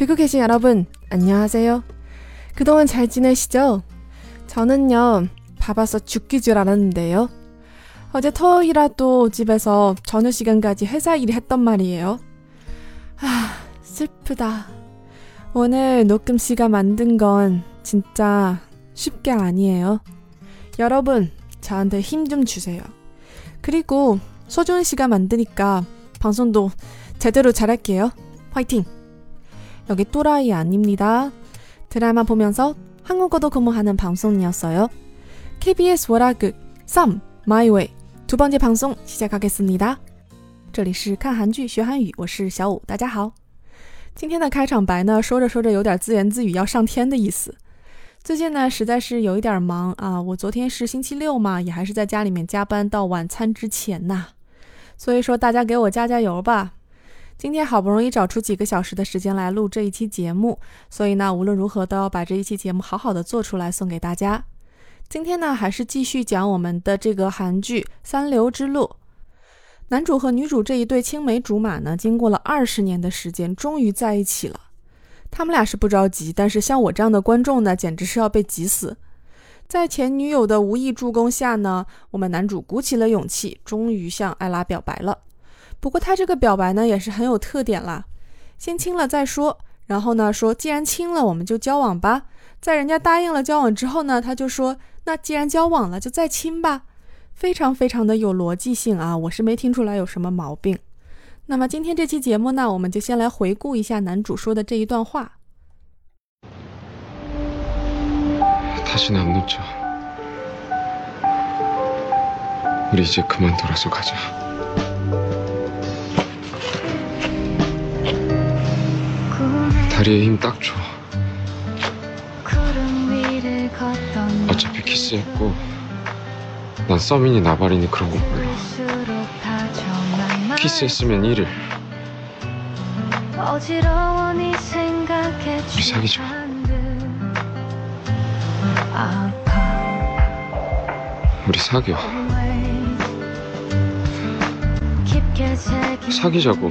듣고 계신 여러분, 안녕하세요. 그동안 잘 지내시죠? 저는요, 바빠서 죽기 줄 알았는데요. 어제 토요일이라도 집에서 저녁 시간까지 회사 일을 했단 말이에요. 아, 슬프다. 오늘 녹음 시간 만든 건 진짜 쉽게 아니에요. 여러분, 저한테 힘 좀 주세요. 그리고 소중한 시간 만드니까 방송도 제대로 잘할게요. 화이팅! 여기 또라이 아닙니다. 드라마 보면서 한국어도 공부하는 방송이었어요. KBS 월화극 3 My Way 두 번째 방송 시작하겠습니다. 这里是看韩剧学韩语，我是小五，大家好。今天的开场白呢，说着说着有点自言自语要上天的意思。最近呢，实在是有一点忙啊。我昨天是星期六嘛，也还是在家里面加班到晚餐之前呐。所以说，大家给我加加油吧。 今天好不容易找出几个小时的时间来录这一期节目，所以呢，无论如何都要把这一期节目好好的做出来送给大家。今天呢，还是继续讲我们的这个韩剧《三流之路》，男主和女主这一对青梅竹马呢，经过了二十年的时间，终于在一起了。他们俩是不着急，但是像我这样的观众呢，简直是要被急死。在前女友的无意助攻下呢，我们男主鼓起了勇气，终于向艾拉表白了。不过他这个表白呢也是很有特点啦，先亲了再说，然后呢说既然亲了我们就交往吧，在人家答应了交往之后呢，他就说那既然交往了就再亲吧，非常非常的有逻辑性啊，我是没听出来有什么毛病。那么今天这期节目呢，我们就先来回顾一下男主说的这一段话。다시는안늦죠우리이제그만돌아서가자 다리에 힘 딱 줘. 어차피 키스했고 난 서민이 나발이니 그런 거 몰라. 키스했으면 1일. 우리 사귀자. 우리 사겨. 사귀자고.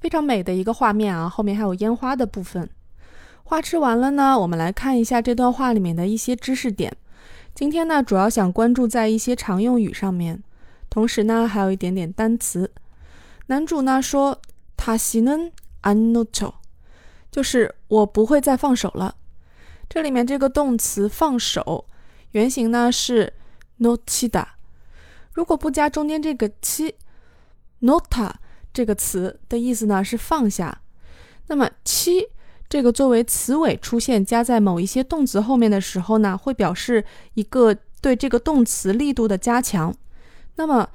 非常美的一个画面啊，后面还有烟花的部分。花吃完了呢，我们来看一下这段话里面的一些知识点。今天呢，主要想关注在一些常用语上面，同时呢，还有一点点单词。男主呢说他시는안놓 죠， 就是我不会再放手了。这里面这个动词放手，原型呢是놓치다，如果不加中间这个치 놓다。 这个词的意思呢是放下，那么七这个作为词尾出现加在某一些动词后面的时候呢，会表示一个对这个动词力度的加强。那么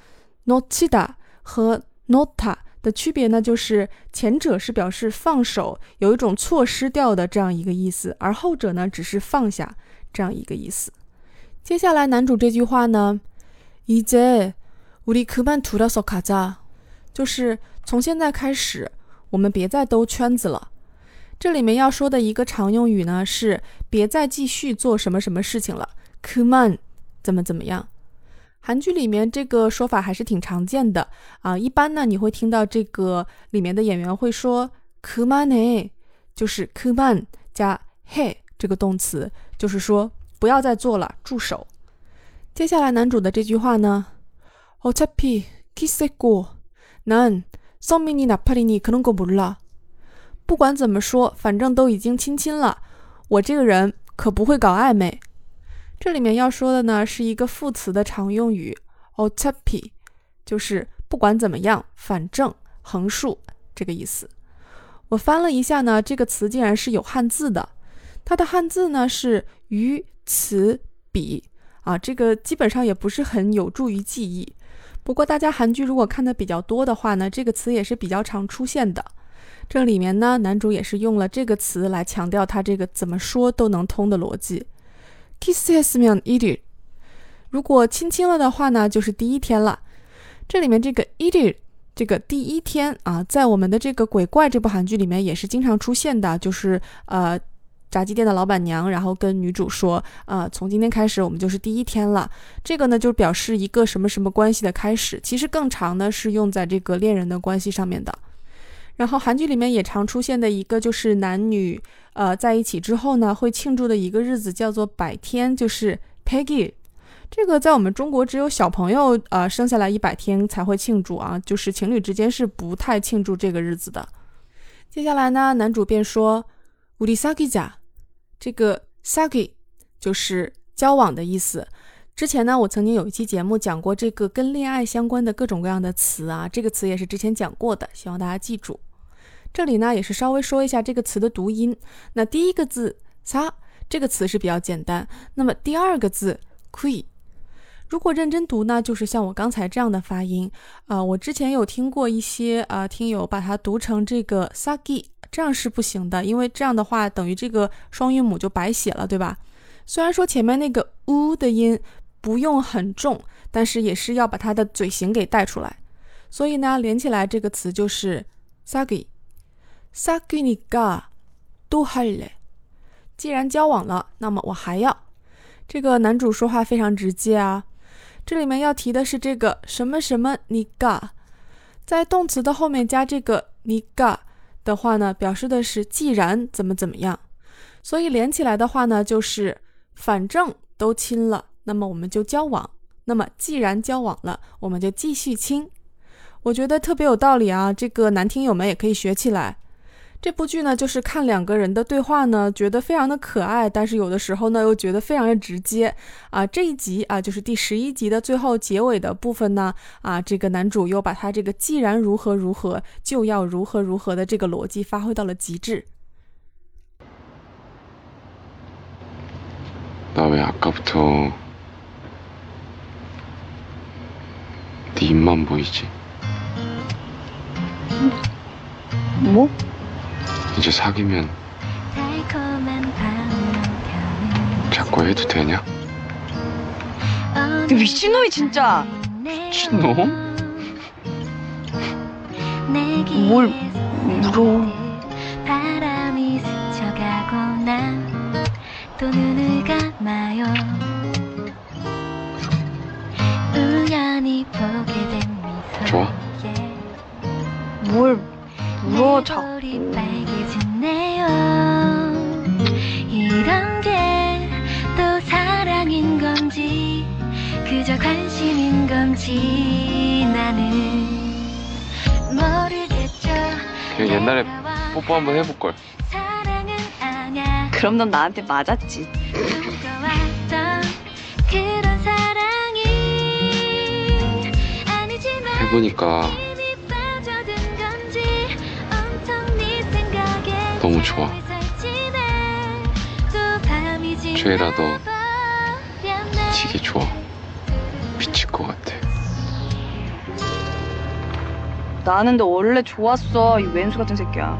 notida 和 nota 的区别呢，就是前者是表示放手，有一种错失掉的这样一个意思，而后者呢只是放下这样一个意思。接下来男主这句话呢，이제우리그만둘어서가자 就是从现在开始，我们别再兜圈子了。这里面要说的一个常用语呢，是别再继续做什么什么事情了。Come on，怎么怎么样？韩剧里面这个说法还是挺常见的啊。一般呢，你会听到这个里面的演员会说 Come on，哎，就是 Come on 加 Hey 这个动词，就是说不要再做了，住手。接下来男主的这句话呢，어차피키스했고 난 성민이 나팔이니 그런 거 몰라. 不管怎么说，反正都已经亲亲了，我这个人可不会搞暧昧。这里面要说的呢是一个副词的常用语 o t a p i 就是不管怎么样，反正横竖这个意思。我翻了一下呢，这个词竟然是有汉字的，它的汉字呢是鱼词笔 啊，这个基本上也不是很有助于记忆。 不过大家韩剧如果看的比较多的话呢，这个词也是比较常出现的。这里面呢，男主也是用了这个词来强调他这个怎么说都能通的逻辑。kiss했으면 일일，如果亲亲了的话呢，就是第一天了。这里面这个 일일，这个第一天啊，在我们的这个鬼怪这部韩剧里面也是经常出现的，就是呃。 炸鸡店的老板娘，然后跟女主说：“啊，从今天开始，我们就是第一天了。这个呢，就表示一个什么什么关系的开始。其实更长呢，是用在这个恋人的关系上面的。然后韩剧里面也常出现的一个，就是男女呃在一起之后呢，会庆祝的一个日子叫做百天，就是 Peggy。这个在我们中国只有小朋友呃生下来一百天才会庆祝啊，就是情侣之间是不太庆祝这个日子的。接下来呢，男主便说。”우리사귀 자， 这个 saki 就是交往的意思。之前呢，我曾经有一期节目讲过这个跟恋爱相关的各种各样的词啊，这个词也是之前讲过的，希望大家记住。这里呢，也是稍微说一下这个词的读音。那第一个字“擦”这个词是比较简单，那么第二个字 “que”。如果认真读呢，就是像我刚才这样的发音啊。我之前有听过一些啊听友把它读成这个 sagi，这样是不行的，因为这样的话等于这个双韵母就白写了，对吧？虽然说前面那个 u 的音不用很重，但是也是要把它的嘴型给带出来。所以呢，连起来这个词就是 sagi。sagi ni ga do h a 既然交往了，那么我还要。这个男主说话非常直接啊。这里面要提的是这个什么什么你嘎，在动词的后面加这个你嘎的话呢，表示的是既然怎么怎么样，所以连起来的话呢，就是反正都亲了，那么我们就交往。那么既然交往了，我们就继续亲。我觉得特别有道理啊，这个男听友们也可以学起来。这部剧呢，就是看两个人的对话呢，觉得非常的可爱，但是有的时候呢，又觉得非常的直接啊。这一集啊，就是第十一集的最后结尾的部分呢，啊，这个男主又把他这个既然如何如何，就要如何如何的这个逻辑发挥到了极致。나왜아까부터네입만보이지 뭐? 이제 사귀면 자꾸 해도 되냐? 이 미친놈이 진짜 미친놈? 뭘 물어 바람이 스쳐가고 난또 눈을 감아요 우연히 보게 된 미소 좋아? 뭘 우와 작 이런 게 또 사랑인 건지 그저 관심인 건지 나는 모르겠죠. 그 옛날에 뽀뽀 한번 해볼걸. 그럼 넌 나한테 맞았지. 해보니까 너무 좋아. 죄라도 지나버렸네. 되게 좋아 미칠 것 같아 나는 너 원래 좋았어 이 왼수 같은 새끼야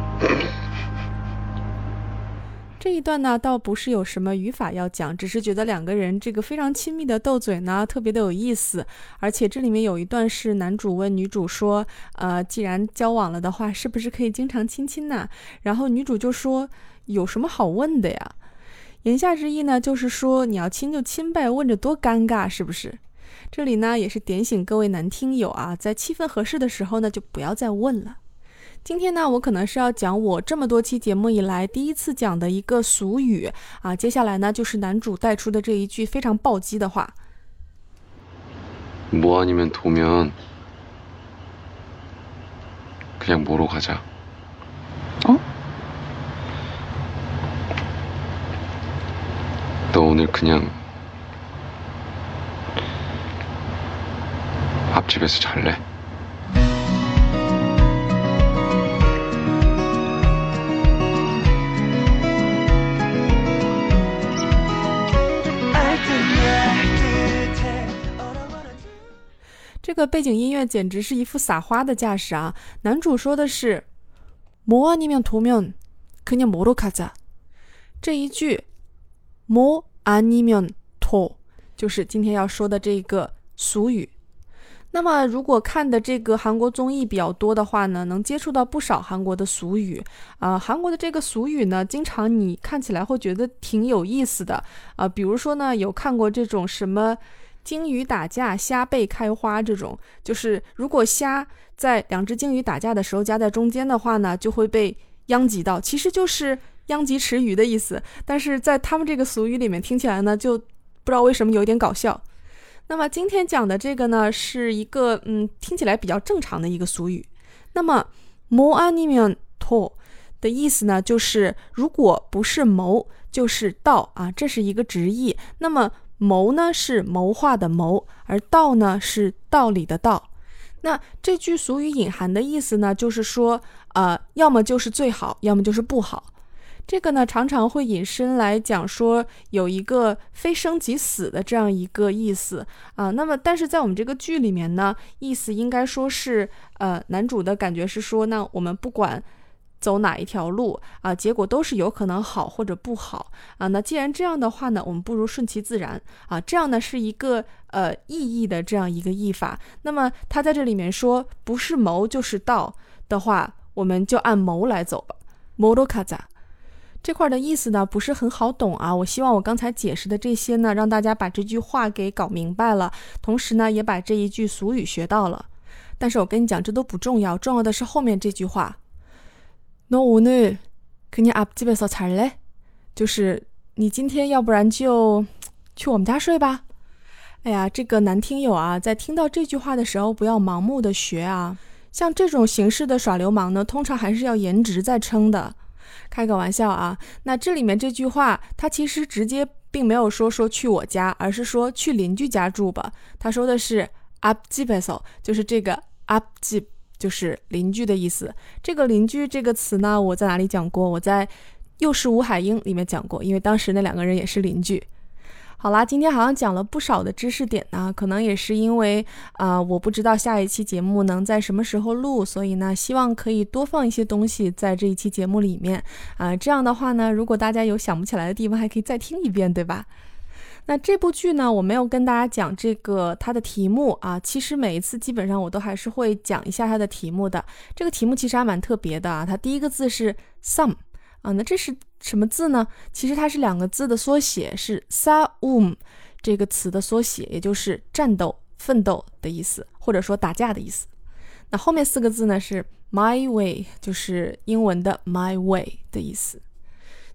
这一段呢，倒不是有什么语法要讲，只是觉得两个人这个非常亲密的斗嘴呢，特别的有意思。而且这里面有一段是男主问女主说：“呃，既然交往了的话，是不是可以经常亲亲呢？”然后女主就说：“有什么好问的呀？”言下之意呢，就是说你要亲就亲呗，问着多尴尬，是不是？这里呢，也是点醒各位男听友啊，在气氛合适的时候呢，就不要再问了。今天呢，我可能是要讲我这么多期节目以来第一次讲的一个俗语啊。接下来呢，就是男主带出的这一句非常暴击的话。 뭐 아니면 도면 그냥 뭐로 가자 어? 너 오늘 그냥 앞집에서 잘래? 个背景音乐简直是一副撒花的架势啊！男主说的是“뭐아니면도면그냥뭐로가자”，这一句“뭐아니면 토”就是今天要说的这个俗语。那么，如果看的这个韩国综艺比较多的话呢，能接触到不少韩国的俗语啊。韩国的这个俗语呢，经常你看起来会觉得挺有意思的啊。比如说呢，有看过这种什么 鲸鱼打架，虾背开花这种，就是如果虾在两只鲸鱼打架的时候夹在中间的话呢，就会被殃及到，其实就是殃及池鱼的意思。但是在他们这个俗语里面听起来呢，就不知道为什么有点搞笑。那么今天讲的这个呢，是一个嗯听起来比较正常的一个俗语。那么谋아니면토的意思呢，就是如果不是谋，就是道啊，这是一个直译。那么 谋呢是谋划的谋，而道呢是道理的道。那这句俗语隐含的意思呢，就是说，呃，要么就是最好，要么就是不好。这个呢，常常会引申来讲说有一个非生即死的这样一个意思啊。那么，但是在我们这个剧里面呢，意思应该说是，呃，男主的感觉是说，那我们不管走哪一条路啊，结果都是有可能好或者不好啊。那既然这样的话呢，我们不如顺其自然啊。这样呢是一个呃意义的这样一个译法。那么他在这里面说，不是谋就是道的话，我们就按谋来走吧。谋罗卡扎。这块的意思呢不是很好懂啊，我希望我刚才解释的这些呢，让大家把这句话给搞明白了，同时呢也把这一句俗语学到了。但是我跟你讲，这都不重要，重要的是后面这句话。너오늘그냥앞집에서잘 래？ 就是你今天要不然就去我们家睡吧。哎呀，这个男听友啊，在听到这句话的时候，不要盲目的学啊。像这种形式的耍流氓呢，通常还是要颜值在撑的。开个玩笑啊，那这里面这句话，他其实直接并没有说说去我家，而是说去邻居家住吧。他说的是앞집에 서， 就是这个앞 집， 就是邻居的意思。这个邻居这个词呢，我在哪里讲过？我在《又是吴海英》里面讲过，因为当时那两个人也是邻居。好啦，今天好像讲了不少的知识点呢，可能也是因为啊，我不知道下一期节目能在什么时候录，所以呢，希望可以多放一些东西在这一期节目里面啊。这样的话呢，如果大家有想不起来的地方，还可以再听一遍，对吧？那这部剧呢，我没有跟大家讲这个它的题目啊，其实每一次基本上我都还是会讲一下它的题目的。这个题目其实还蛮特别的啊，它第一个字是 some。啊，那这是什么字呢？其实它是两个字的缩写，是 saum 这个词的缩写，也就是战斗、奋斗的意思，或者说打架的意思。那后面四个字呢是 my way，就是英文的 my way 的意思。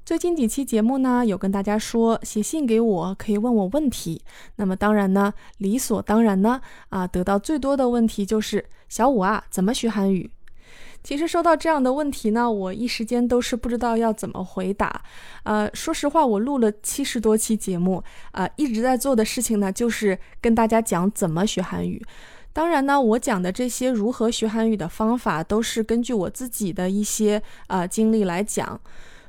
最近几期节目呢，有跟大家说写信给我，可以问我问题。那么当然呢，理所当然呢，啊，得到最多的问题就是小五啊，怎么学韩语？其实收到这样的问题呢，我一时间都是不知道要怎么回答。呃，说实话，我录了七十多期节目，啊，一直在做的事情呢，就是跟大家讲怎么学韩语。当然呢，我讲的这些如何学韩语的方法，都是根据我自己的一些呃经历来讲。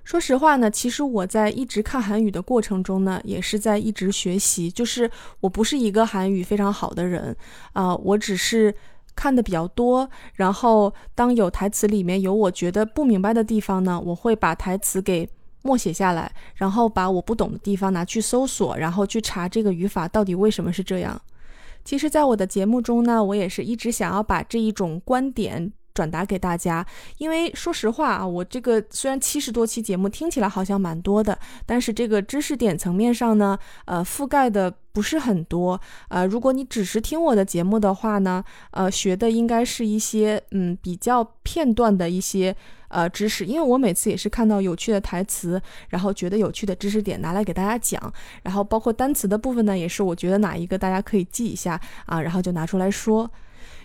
说实话呢，其实我在一直看韩语的过程中呢，也是在一直学习。就是我不是一个韩语非常好的人，啊，我只是。看的比较多，然后当有台词里面有我觉得不明白的地方呢，我会把台词给默写下来，然后把我不懂的地方拿去搜索，然后去查这个语法到底为什么是这样。其实，在我的节目中呢，我也是一直想要把这一种观点。转达给大家，因为说实话啊，我这个虽然七十多期节目听起来好像蛮多的，但是这个知识点层面上呢，呃，覆盖的不是很多。呃，如果你只是听我的节目的话呢，呃，学的应该是一些嗯比较片段的一些呃知识，因为我每次也是看到有趣的台词，然后觉得有趣的知识点拿来给大家讲，然后包括单词的部分呢，也是我觉得哪一个大家可以记一下啊，然后就拿出来说。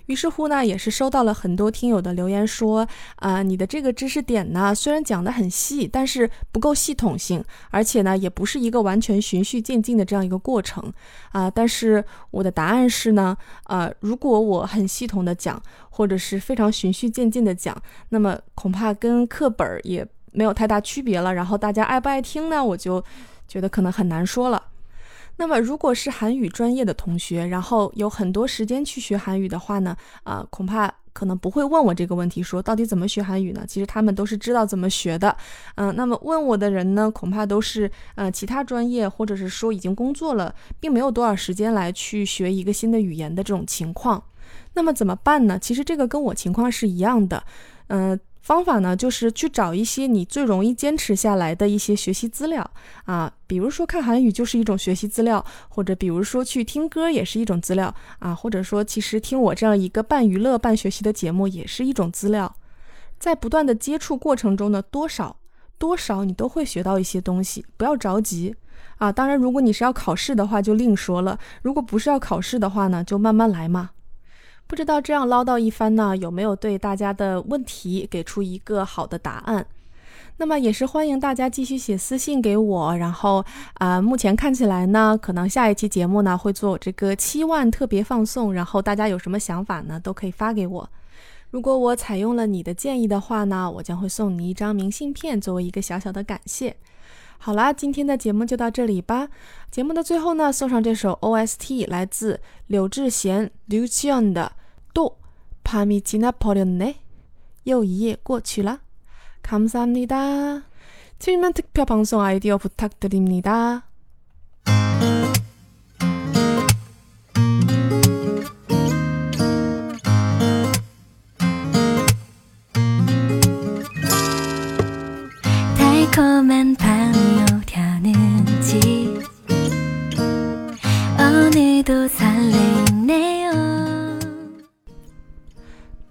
于是乎呢，也是收到了很多听友的留言，说啊，你的这个知识点呢，虽然讲得很细，但是不够系统性，而且呢，也不是一个完全循序渐进的这样一个过程啊。但是我的答案是呢，呃，如果我很系统的讲，或者是非常循序渐进的讲，那么恐怕跟课本也没有太大区别了。然后大家爱不爱听呢？我就觉得可能很难说了。那么，如果是韩语专业的同学，然后有很多时间去学韩语的话呢，啊、恐怕可能不会问我这个问题，说到底怎么学韩语呢？其实他们都是知道怎么学的，嗯、那么问我的人呢，恐怕都是呃其他专业，或者是说已经工作了，并没有多少时间来去学一个新的语言的这种情况。那么怎么办呢？其实这个跟我情况是一样的，嗯、方法呢，就是去找一些你最容易坚持下来的一些学习资料啊，比如说看韩语就是一种学习资料，或者比如说去听歌也是一种资料啊，或者说其实听我这样一个半娱乐半学习的节目也是一种资料。在不断的接触过程中呢，多少多少你都会学到一些东西，不要着急啊。当然，如果你是要考试的话，就另说了；如果不是要考试的话呢，就慢慢来嘛。不知道这样唠叨一番呢，有没有对大家的问题给出一个好的答案？那么也是欢迎大家继续写私信给我，然后啊、目前看起来呢，可能下一期节目呢会做这个七万特别放送，然后大家有什么想法呢，都可以发给我。如果我采用了你的建议的话呢，我将会送你一张明信片作为一个小小的感谢。好啦，今天的节目就到这里吧。节目的最后呢，送上这首 OST，来自柳智贤 Lucian 的《또밤이지나버렸네》，又一夜过去了。감사합니다。칠면특별방송 아이디어 부탁드립니다.